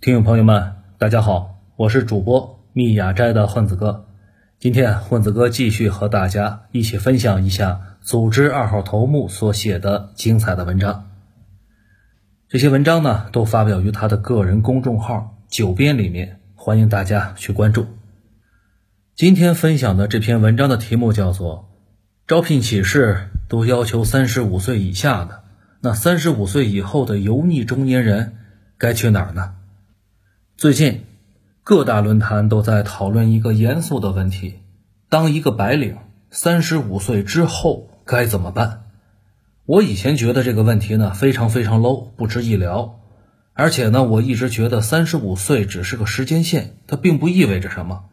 听众朋友们，大家好，我是主播密雅斋的混子哥。今天混子哥继续和大家一起分享一下组织二号头目所写的精彩的文章。这些文章呢，都发表于他的个人公众号“九编”里面，欢迎大家去关注。今天分享的这篇文章的题目叫做“招聘启事都要求三十五岁以下的，那三十五岁以后的油腻中年人该去哪儿呢？”最近，各大论坛都在讨论一个严肃的问题：当一个白领三十五岁之后该怎么办？我以前觉得这个问题呢非常非常 low，不值一聊。而且呢，我一直觉得三十五岁只是个时间线，它并不意味着什么。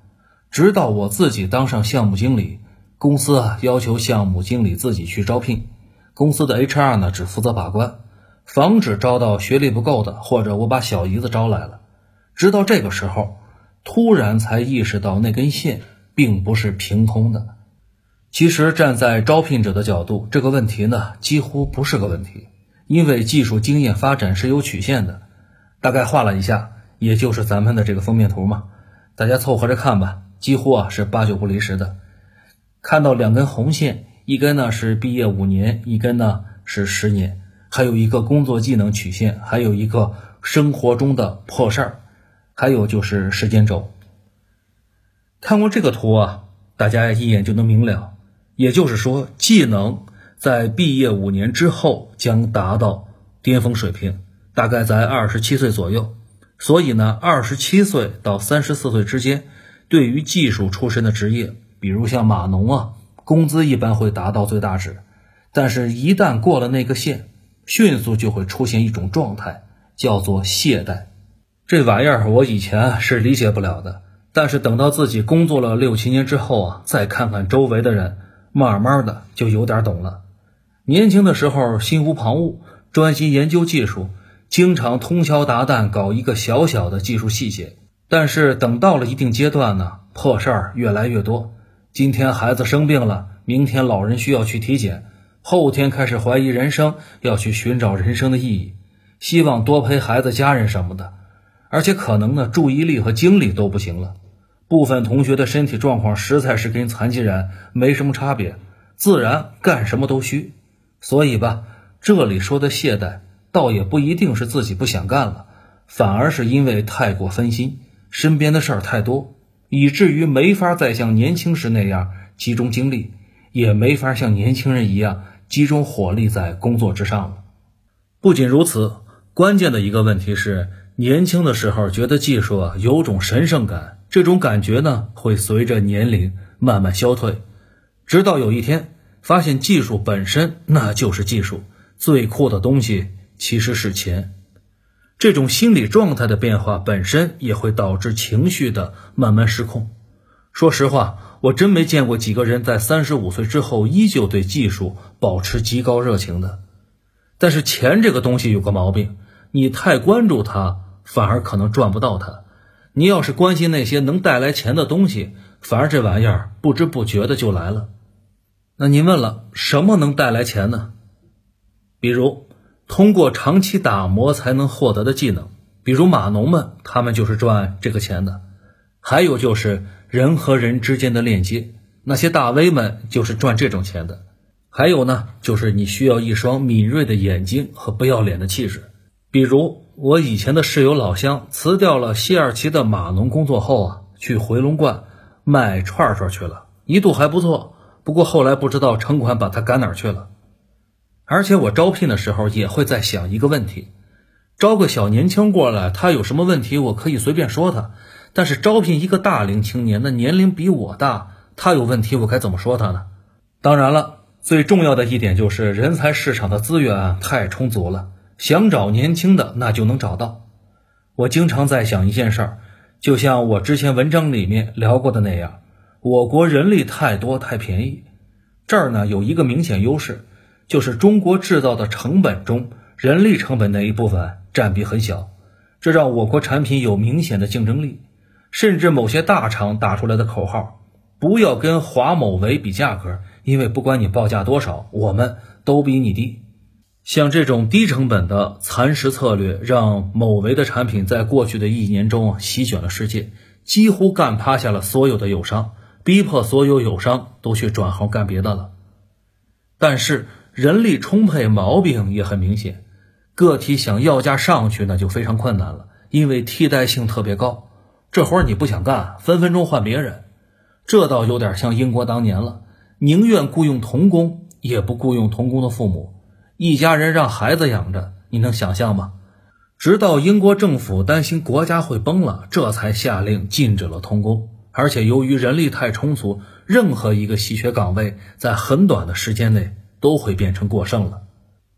直到我自己当上项目经理，公司啊要求项目经理自己去招聘，公司的 HR 呢只负责把关，防止招到学历不够的，或者我把小姨子招来了。直到这个时候，突然才意识到那根线并不是凭空的。其实站在招聘者的角度，这个问题呢几乎不是个问题，因为技术经验发展是有曲线的。大概画了一下，也就是咱们的这个封面图嘛，大家凑合着看吧。几乎啊是八九不离十的。看到两根红线，一根呢是毕业五年，一根呢是十年，还有一个工作技能曲线，还有一个生活中的破事儿。还有就是时间轴，看过这个图啊，大家一眼就能明了。也就是说，技能在毕业五年之后将达到巅峰水平，大概在二十七岁左右。所以呢，二十七岁到三十四岁之间，对于技术出身的职业，比如像码农啊，工资一般会达到最大值。但是，一旦过了那个线，迅速就会出现一种状态，叫做懈怠。这玩意儿我以前是理解不了的，但是等到自己工作了六七年之后啊，再看看周围的人，慢慢的就有点懂了。年轻的时候心无旁骛，专心研究技术，经常通宵达旦搞一个小小的技术细节。但是等到了一定阶段呢，破事儿越来越多。今天孩子生病了，明天老人需要去体检，后天开始怀疑人生，要去寻找人生的意义，希望多陪孩子、家人什么的。而且可能呢，注意力和精力都不行了。部分同学的身体状况实在是跟残疾人没什么差别，自然干什么都虚。所以吧，这里说的懈怠，倒也不一定是自己不想干了，反而是因为太过分心，身边的事儿太多，以至于没法再像年轻时那样集中精力，也没法像年轻人一样集中火力在工作之上了。不仅如此，关键的一个问题是。年轻的时候觉得技术啊有种神圣感，这种感觉呢会随着年龄慢慢消退，直到有一天发现技术本身那就是技术，最酷的东西其实是钱。这种心理状态的变化本身也会导致情绪的慢慢失控。说实话，我真没见过几个人在三十五岁之后依旧对技术保持极高热情的。但是钱这个东西有个毛病，你太关注它。反而可能赚不到它。你要是关心那些能带来钱的东西，反而这玩意儿不知不觉的就来了。那您问了，什么能带来钱呢？比如通过长期打磨才能获得的技能，比如码农们，他们就是赚这个钱的。还有就是人和人之间的链接，那些大 V 们就是赚这种钱的。还有呢，就是你需要一双敏锐的眼睛和不要脸的气质，比如。我以前的室友老乡辞掉了西二旗的码农工作后啊，去回龙观卖串串去了，一度还不错。不过后来不知道城管把他赶哪去了。而且我招聘的时候也会在想一个问题：招个小年轻过来，他有什么问题我可以随便说他；但是招聘一个大龄青年，那年龄比我大，他有问题我该怎么说他呢？当然了，最重要的一点就是人才市场的资源太充足了。想找年轻的，那就能找到。我经常在想一件事儿，就像我之前文章里面聊过的那样，我国人力太多太便宜，这儿呢有一个明显优势，就是中国制造的成本中，人力成本那一部分占比很小，这让我国产品有明显的竞争力。甚至某些大厂打出来的口号，不要跟华某维比价格，因为不管你报价多少，我们都比你低。像这种低成本的蚕食策略，让某维的产品在过去的一年中席卷了世界，几乎干趴下了所有的友商，逼迫所有友商都去转行干别的了。但是人力充沛，毛病也很明显，个体想要价上去那就非常困难了，因为替代性特别高，这活你不想干，分分钟换别人。这倒有点像英国当年了，宁愿雇佣童工，也不雇佣童工的父母。一家人让孩子养着，你能想象吗？直到英国政府担心国家会崩了，这才下令禁止了童工。而且由于人力太充足，任何一个稀缺岗位在很短的时间内都会变成过剩了。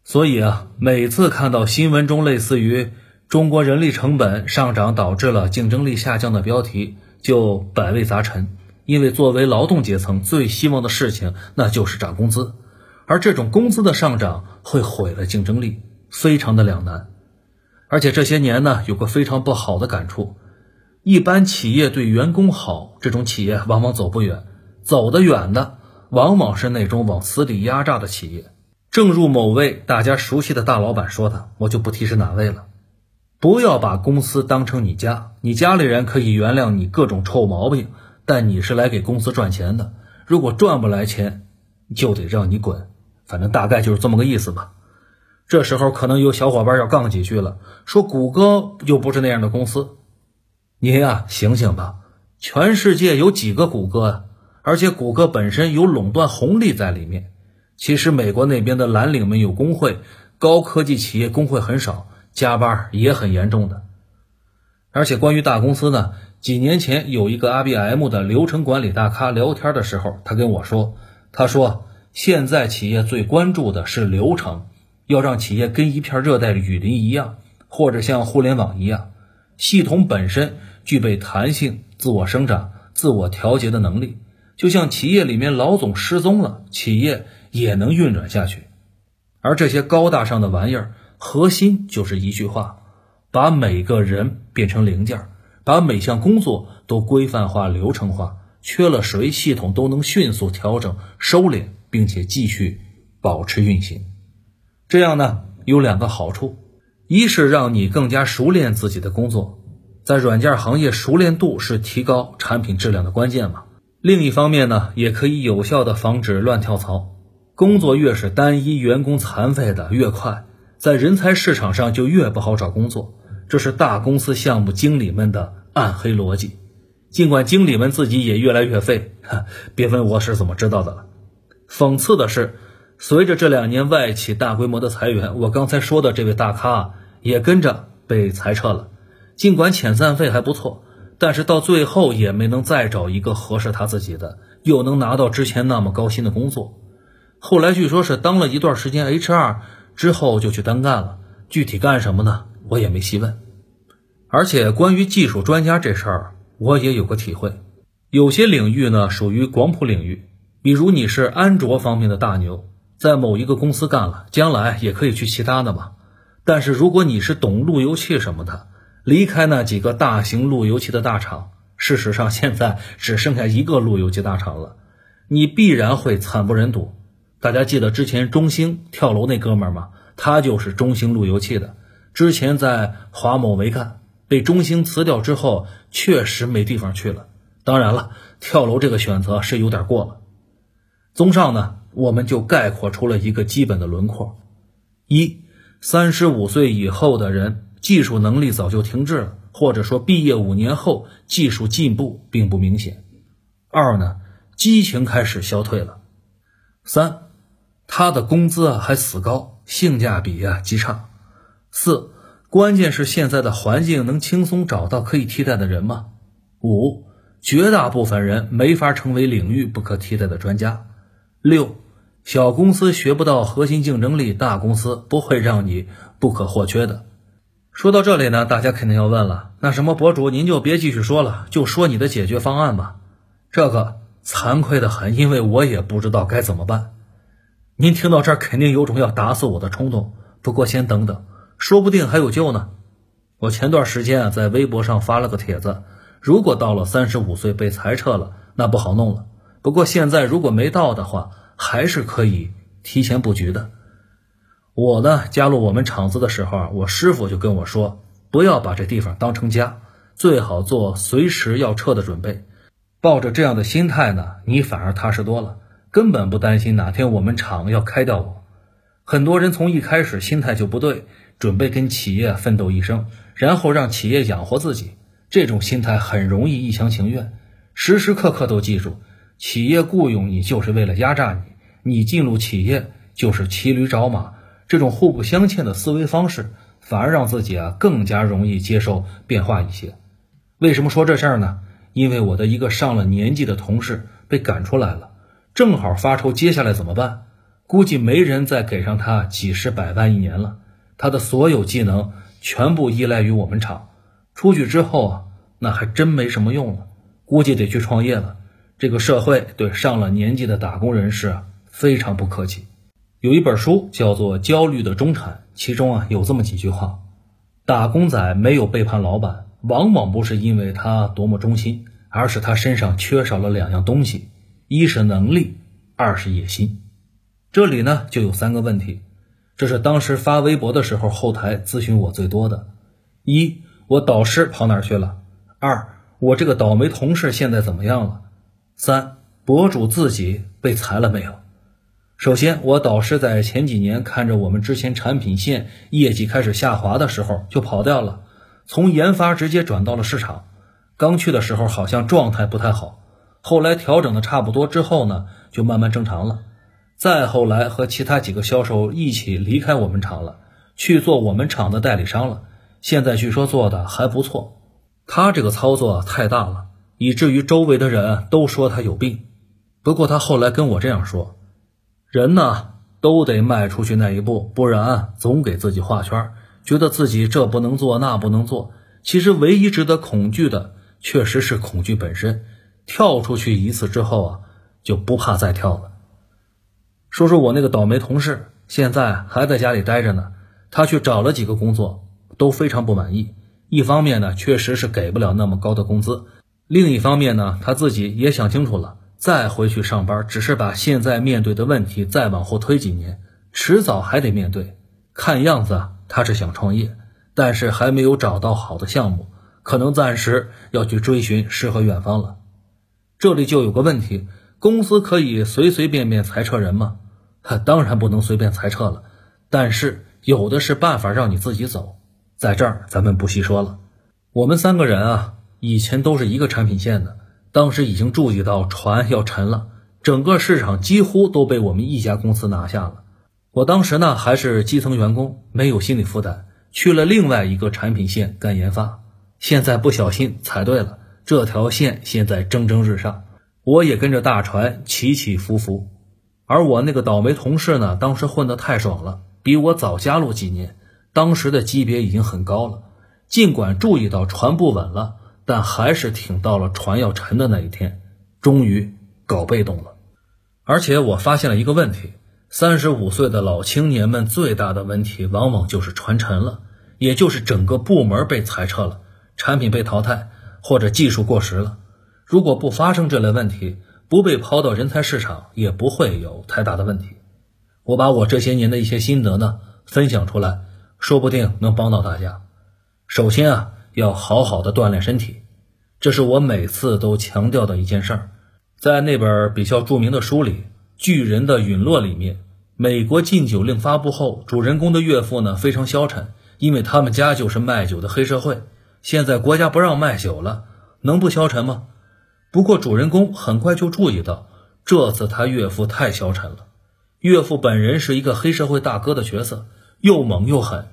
所以啊，每次看到新闻中类似于“中国人力成本上涨导致了竞争力下降”的标题，就百味杂陈。因为作为劳动阶层，最希望的事情那就是涨工资。而这种工资的上涨会毁了竞争力，非常的两难。而且这些年呢，有个非常不好的感触：一般企业对员工好，这种企业往往走不远；走得远的，往往是那种往死里压榨的企业。正如某位大家熟悉的大老板说的，我就不提是哪位了。不要把公司当成你家，你家里人可以原谅你各种臭毛病，但你是来给公司赚钱的。如果赚不来钱，就得让你滚。反正大概就是这么个意思吧。这时候可能有小伙伴要杠几句了，说谷歌又不是那样的公司。您呀，醒醒吧！全世界有几个谷歌啊？而且谷歌本身有垄断红利在里面。其实美国那边的蓝领们有工会，高科技企业工会很少，加班也很严重的。而且关于大公司呢，几年前有一个 IBM 的流程管理大咖聊天的时候，他跟我说，他说。现在企业最关注的是流程，要让企业跟一片热带雨林一样，或者像互联网一样，系统本身具备弹性、自我生长、自我调节的能力。就像企业里面老总失踪了，企业也能运转下去。而这些高大上的玩意儿，核心就是一句话：把每个人变成零件，把每项工作都规范化、流程化，缺了谁，系统都能迅速调整、收敛。并且继续保持运行，这样呢有两个好处：一是让你更加熟练自己的工作，在软件行业熟练度是提高产品质量的关键嘛；另一方面呢，也可以有效的防止乱跳槽。工作越是单一，员工残废的越快，在人才市场上就越不好找工作。这是大公司项目经理们的暗黑逻辑。尽管经理们自己也越来越废，别问我是怎么知道的了。讽刺的是，随着这两年外企大规模的裁员，我刚才说的这位大咖也跟着被裁撤了。尽管遣散费还不错，但是到最后也没能再找一个合适他自己的，又能拿到之前那么高薪的工作。后来据说是当了一段时间 HR 之后就去单干了，具体干什么呢？我也没细问。而且关于技术专家这事儿，我也有个体会，有些领域呢属于广谱领域。比如你是安卓方面的大牛，在某一个公司干了，将来也可以去其他的嘛。但是如果你是懂路由器什么的，离开那几个大型路由器的大厂，事实上现在只剩下一个路由器大厂了，你必然会惨不忍睹。大家记得之前中兴跳楼那哥们儿吗？他就是中兴路由器的，之前在华某没干，被中兴辞掉之后，确实没地方去了。当然了，跳楼这个选择是有点过了。综上呢，我们就概括出了一个基本的轮廓：一，三十五岁以后的人技术能力早就停滞了，或者说毕业五年后技术进步并不明显；二呢，激情开始消退了；三，他的工资啊还死高，性价比啊极差；四，关键是现在的环境能轻松找到可以替代的人吗？五，绝大部分人没法成为领域不可替代的专家。六，小公司学不到核心竞争力，大公司不会让你不可或缺的。说到这里呢，大家肯定要问了，那什么博主您就别继续说了，就说你的解决方案吧。这个惭愧的很，因为我也不知道该怎么办。您听到这儿肯定有种要打死我的冲动，不过先等等，说不定还有救呢。我前段时间啊在微博上发了个帖子，如果到了三十五岁被裁撤了，那不好弄了。不过现在如果没到的话，还是可以提前布局的。我呢加入我们厂子的时候，我师傅就跟我说，不要把这地方当成家，最好做随时要撤的准备。抱着这样的心态呢，你反而踏实多了，根本不担心哪天我们厂要开掉我。很多人从一开始心态就不对，准备跟企业奋斗一生，然后让企业养活自己，这种心态很容易一厢情愿。时时刻刻都记住，企业雇佣你就是为了压榨你，你进入企业就是骑驴找马。这种互不相欠的思维方式，反而让自己啊更加容易接受变化一些。为什么说这事儿呢？因为我的一个上了年纪的同事被赶出来了，正好发愁接下来怎么办。估计没人再给上他几十百万一年了。他的所有技能全部依赖于我们厂，出去之后啊，那还真没什么用了。估计得去创业了。这个社会对上了年纪的打工人士非常不客气。有一本书叫做《焦虑的中产》，其中啊有这么几句话：打工仔没有背叛老板，往往不是因为他多么忠心，而是他身上缺少了两样东西，一是能力，二是野心。这里呢就有三个问题，这是当时发微博的时候后台咨询我最多的：一，我导师跑哪去了？二，我这个倒霉同事现在怎么样了？三，博主自己被裁了没有？首先，我导师在前几年看着我们之前产品线业绩开始下滑的时候就跑掉了，从研发直接转到了市场。刚去的时候好像状态不太好，后来调整的差不多之后呢，就慢慢正常了。再后来和其他几个销售一起离开我们厂了，去做我们厂的代理商了。现在据说做的还不错。他这个操作太大了，以至于周围的人都说他有病。不过他后来跟我这样说。人呢，都得迈出去那一步，不然总给自己画圈，觉得自己这不能做，那不能做。其实唯一值得恐惧的，确实是恐惧本身。跳出去一次之后啊，就不怕再跳了。说说我那个倒霉同事，现在还在家里待着呢。他去找了几个工作，都非常不满意。一方面呢，确实是给不了那么高的工资；另一方面呢，他自己也想清楚了。再回去上班，只是把现在面对的问题再往后推几年，迟早还得面对。看样子他是想创业，但是还没有找到好的项目，可能暂时要去追寻诗和远方了。这里就有个问题：公司可以随随便便裁撤人吗？当然不能随便裁撤了，但是有的是办法让你自己走。在这儿咱们不细说了。我们三个人啊，以前都是一个产品线的。当时已经注意到船要沉了，整个市场几乎都被我们一家公司拿下了。我当时呢还是基层员工，没有心理负担，去了另外一个产品线干研发。现在不小心踩对了，这条线现在蒸蒸日上，我也跟着大船起起伏伏。而我那个倒霉同事呢，当时混得太爽了，比我早加入几年，当时的级别已经很高了。尽管注意到船不稳了。但还是挺到了船要沉的那一天，终于搞被动了。而且我发现了一个问题：三十五岁的老青年们最大的问题，往往就是船沉了，也就是整个部门被裁撤了，产品被淘汰，或者技术过时了。如果不发生这类问题，不被抛到人才市场，也不会有太大的问题。我把我这些年的一些心得呢分享出来，说不定能帮到大家。首先啊。要好好的锻炼身体，这是我每次都强调的一件事儿。在那本比较著名的书里，《巨人的陨落》里面，美国禁酒令发布后，主人公的岳父呢非常消沉，因为他们家就是卖酒的黑社会。现在国家不让卖酒了，能不消沉吗？不过主人公很快就注意到，这次他岳父太消沉了。岳父本人是一个黑社会大哥的角色，又猛又狠，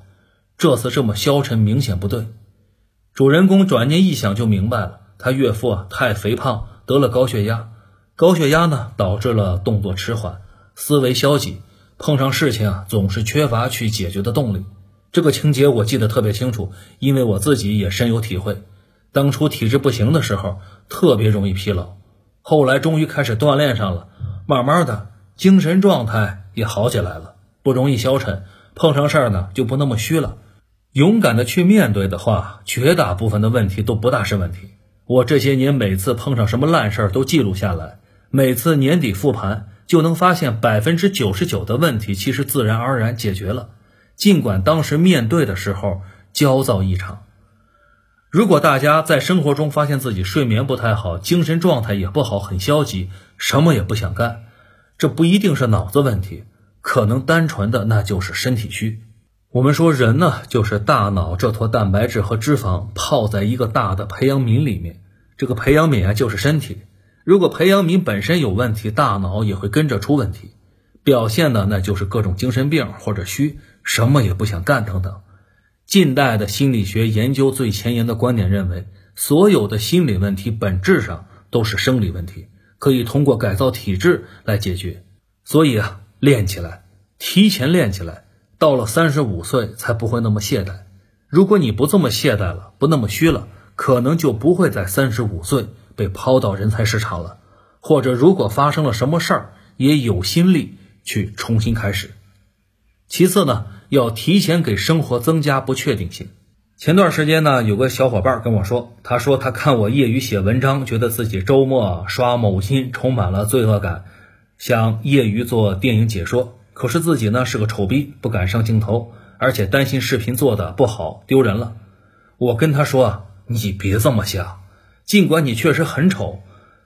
这次这么消沉，明显不对。主人公转念一想就明白了，他岳父啊太肥胖，得了高血压，高血压呢导致了动作迟缓，思维消极，碰上事情啊总是缺乏去解决的动力。这个情节我记得特别清楚，因为我自己也深有体会。当初体质不行的时候，特别容易疲劳，后来终于开始锻炼上了，慢慢的精神状态也好起来了，不容易消沉，碰上事儿呢就不那么虚了。勇敢的去面对的话，绝大部分的问题都不大是问题。我这些年每次碰上什么烂事儿都记录下来，每次年底复盘就能发现百分之九十九的问题其实自然而然解决了。尽管当时面对的时候焦躁异常。如果大家在生活中发现自己睡眠不太好，精神状态也不好，很消极，什么也不想干，这不一定是脑子问题，可能单纯的那就是身体虚。我们说人呢，就是大脑这坨蛋白质和脂肪泡在一个大的培养皿里面，这个培养皿啊就是身体。如果培养皿本身有问题，大脑也会跟着出问题，表现的那就是各种精神病或者虚，什么也不想干等等。近代的心理学研究最前沿的观点认为，所有的心理问题本质上都是生理问题，可以通过改造体质来解决。所以啊，练起来，提前练起来，到了三十五岁才不会那么懈怠。如果你不这么懈怠了，不那么虚了，可能就不会在三十五岁被抛到人才市场了。或者，如果发生了什么事儿，也有心力去重新开始。其次呢。要提前给生活增加不确定性。前段时间呢，有个小伙伴跟我说，他说他看我业余写文章，觉得自己周末刷某音充满了罪恶感，想业余做电影解说。可是自己呢是个丑逼，不敢上镜头，而且担心视频做的不好丢人了。我跟他说，你别这么想，尽管你确实很丑，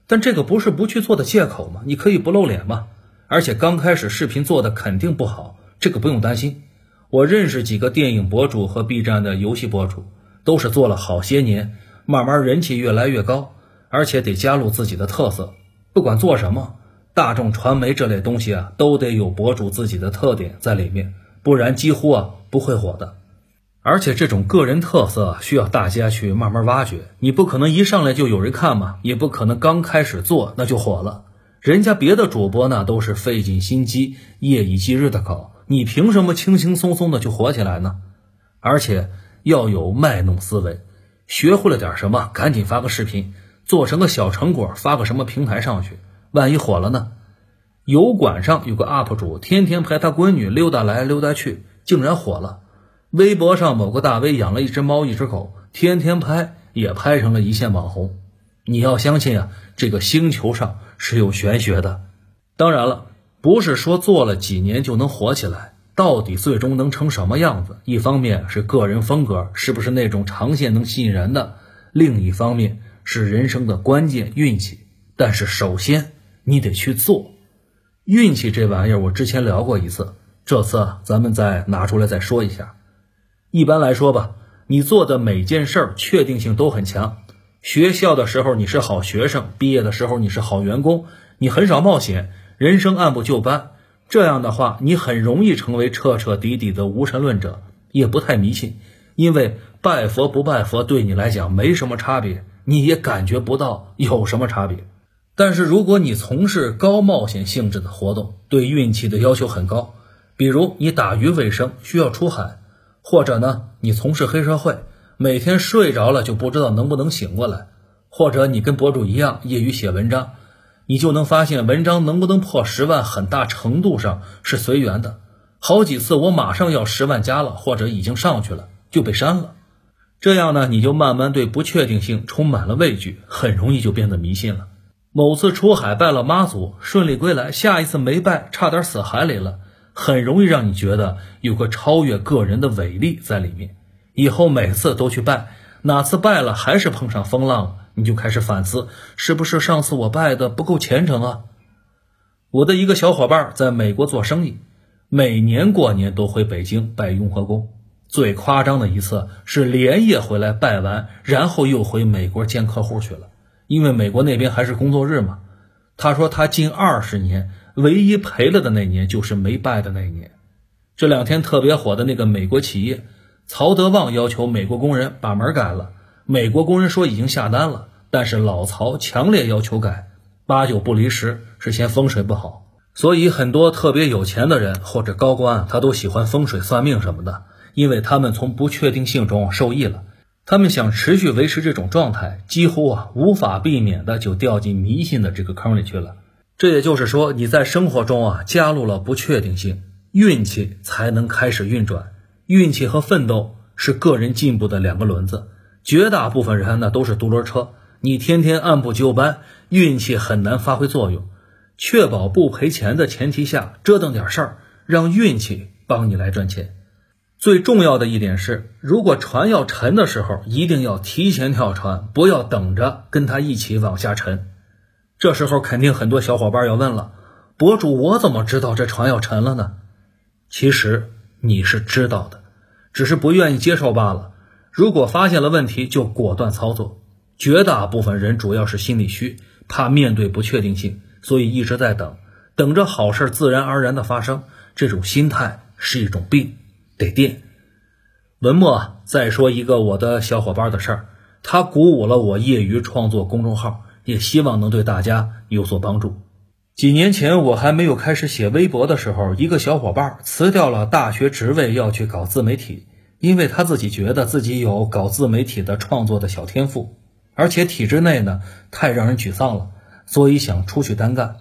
但这个不是不去做的借口吗？你可以不露脸吗？而且刚开始视频做的肯定不好，这个不用担心。我认识几个电影博主和 B 站的游戏博主，都是做了好些年，慢慢人气越来越高，而且得加入自己的特色。不管做什么，大众传媒这类东西啊，都得有博主自己的特点在里面，不然几乎啊不会火的。而且这种个人特色需要大家去慢慢挖掘，你不可能一上来就有人看嘛，也不可能刚开始做那就火了。人家别的主播呢，都是费尽心机，夜以继日的搞。你凭什么轻轻松松的就火起来呢？而且要有卖弄思维，学会了点什么，赶紧发个视频，做成个小成果，发个什么平台上去，万一火了呢？油管上有个 UP 主，天天陪他闺女溜达来溜达去，竟然火了。微博上某个大 V 养了一只猫一只狗，天天拍，也拍成了一线网红。你要相信啊，这个星球上是有玄学的。当然了。不是说做了几年就能火起来，到底最终能成什么样子？一方面是个人风格是不是那种长线能吸引人的，另一方面是人生的关键运气。但是首先你得去做，运气这玩意儿我之前聊过一次，这次咱们再拿出来再说一下。一般来说吧，你做的每件事儿确定性都很强。学校的时候你是好学生，毕业的时候你是好员工，你很少冒险。人生按部就班，这样的话，你很容易成为彻彻底底的无神论者，也不太迷信，因为拜佛不拜佛对你来讲没什么差别，你也感觉不到有什么差别。但是如果你从事高冒险性质的活动，对运气的要求很高，比如你打鱼为生需要出海，或者呢你从事黑社会，每天睡着了就不知道能不能醒过来，或者你跟博主一样业余写文章。你就能发现，文章能不能破十万，很大程度上是随缘的。好几次我马上要十万加了，或者已经上去了，就被删了。这样呢，你就慢慢对不确定性充满了畏惧，很容易就变得迷信了。某次出海拜了妈祖，顺利归来，下一次没拜，差点死海里了，很容易让你觉得有个超越个人的伟力在里面。以后每次都去拜，哪次拜了还是碰上风浪。你就开始反思，是不是上次我拜的不够虔诚啊？我的一个小伙伴在美国做生意，每年过年都回北京拜雍和宫。最夸张的一次是连夜回来拜完，然后又回美国见客户去了，因为美国那边还是工作日嘛。他说他近二十年唯一赔了的那年就是没拜的那年。这两天特别火的那个美国企业，曹德旺要求美国工人把门改了。美国工人说已经下单了，但是老曹强烈要求改，八九不离十，是嫌风水不好。所以很多特别有钱的人或者高官，他都喜欢风水算命什么的，因为他们从不确定性中受益了。他们想持续维持这种状态，几乎啊无法避免的就掉进迷信的这个坑里去了。这也就是说，你在生活中啊加入了不确定性，运气才能开始运转。运气和奋斗是个人进步的两个轮子。绝大部分人呢都是独轮车，你天天按部就班，运气很难发挥作用。确保不赔钱的前提下，折腾点事儿，让运气帮你来赚钱。最重要的一点是，如果船要沉的时候，一定要提前跳船，不要等着跟他一起往下沉。这时候肯定很多小伙伴要问了：博主，我怎么知道这船要沉了呢？其实你是知道的，只是不愿意接受罢了。如果发现了问题，就果断操作。绝大部分人主要是心里虚，怕面对不确定性，所以一直在等，等着好事自然而然的发生。这种心态是一种病。得垫。文末再说一个我的小伙伴的事儿，他鼓舞了我业余创作公众号，也希望能对大家有所帮助。几年前我还没有开始写微博的时候，一个小伙伴辞掉了大学职位要去搞自媒体，因为他自己觉得自己有搞自媒体的创作的小天赋，而且体制内呢太让人沮丧了，所以想出去单干。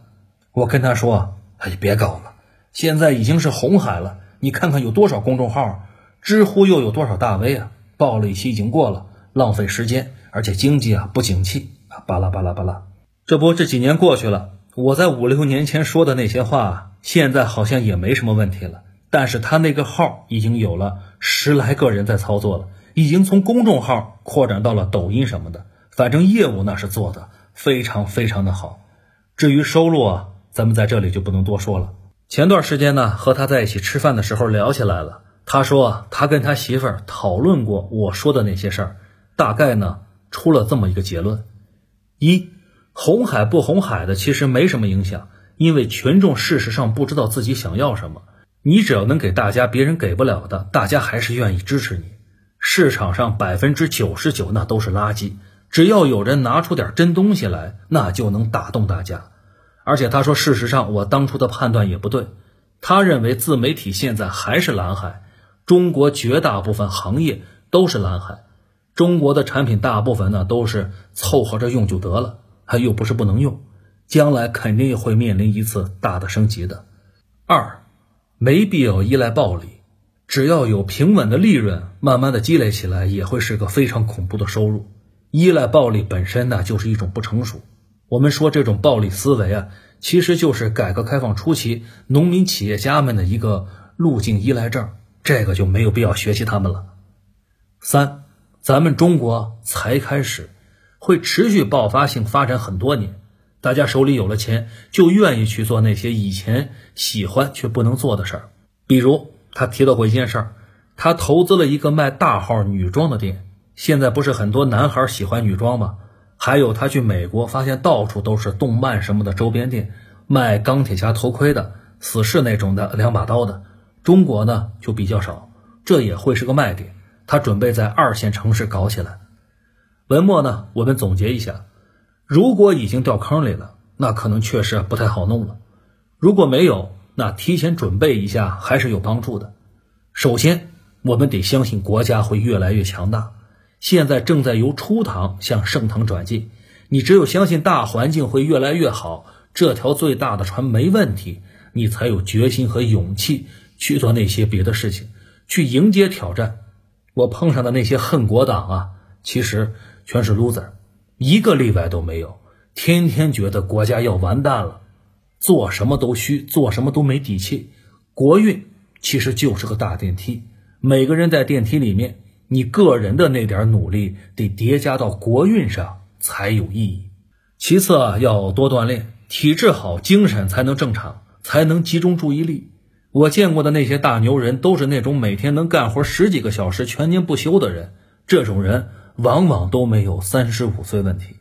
我跟他说：“哎，别搞了，现在已经是红海了。”你看看有多少公众号，知乎又有多少大 V 啊？爆了一期已经过了，浪费时间，而且经济啊不景气啊，巴拉巴拉巴拉。这不，这几年过去了，我在五六年前说的那些话，现在好像也没什么问题了。但是他那个号已经有了十来个人在操作了，已经从公众号扩展到了抖音什么的，反正业务那是做的非常非常的好。至于收入啊，咱们在这里就不能多说了。前段时间呢，和他在一起吃饭的时候聊起来了。他说他跟他媳妇儿讨论过我说的那些事儿，大概呢出了这么一个结论：一，红海不红海的其实没什么影响，因为群众事实上不知道自己想要什么。你只要能给大家别人给不了的，大家还是愿意支持你。市场上百分之九十九那都是垃圾，只要有人拿出点真东西来，那就能打动大家。而且他说，事实上我当初的判断也不对。他认为自媒体现在还是蓝海，中国绝大部分行业都是蓝海，中国的产品大部分呢都是凑合着用就得了，还又不是不能用，将来肯定会面临一次大的升级的。二，没必要依赖暴利，只要有平稳的利润，慢慢的积累起来，也会是个非常恐怖的收入。依赖暴利本身呢，就是一种不成熟。我们说这种暴力思维啊，其实就是改革开放初期农民企业家们的一个路径依赖症，这个就没有必要学习他们了。三，咱们中国才开始，会持续爆发性发展很多年，大家手里有了钱，就愿意去做那些以前喜欢却不能做的事儿。比如他提到过一件事儿，他投资了一个卖大号女装的店，现在不是很多男孩喜欢女装吗？还有他去美国，发现到处都是动漫什么的周边店，卖钢铁侠头盔的、死侍那种的两把刀的。中国呢就比较少，这也会是个卖点。他准备在二线城市搞起来。文末呢，我们总结一下：如果已经掉坑里了，那可能确实不太好弄了；如果没有，那提前准备一下还是有帮助的。首先，我们得相信国家会越来越强大。现在正在由初唐向盛唐转进，你只有相信大环境会越来越好，这条最大的船没问题，你才有决心和勇气去做那些别的事情，去迎接挑战。我碰上的那些恨国党啊，其实全是 loser，一个例外都没有，天天觉得国家要完蛋了，做什么都虚，做什么都没底气。国运其实就是个大电梯，每个人在电梯里面。你个人的那点努力得叠加到国运上才有意义。其次啊，要多锻炼，体质好，精神才能正常，才能集中注意力。我见过的那些大牛人，都是那种每天能干活十几个小时、全年不休的人。这种人往往都没有三十五岁问题。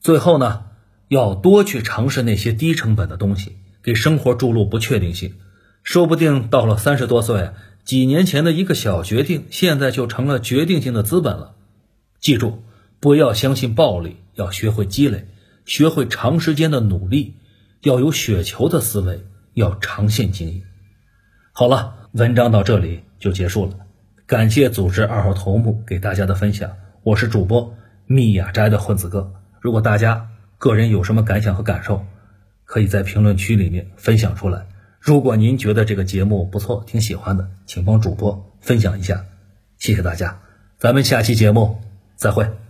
最后呢，要多去尝试那些低成本的东西，给生活注入不确定性。说不定到了三十多岁。几年前的一个小决定，现在就成了决定性的资本了。记住，不要相信暴力，要学会积累，学会长时间的努力，要有雪球的思维，要长线经营。好了，文章到这里就结束了。感谢组织二号头目给大家的分享，我是主播密雅斋的混子哥。如果大家个人有什么感想和感受，可以在评论区里面分享出来。如果您觉得这个节目不错，挺喜欢的，请帮主播分享一下，谢谢大家，咱们下期节目再会。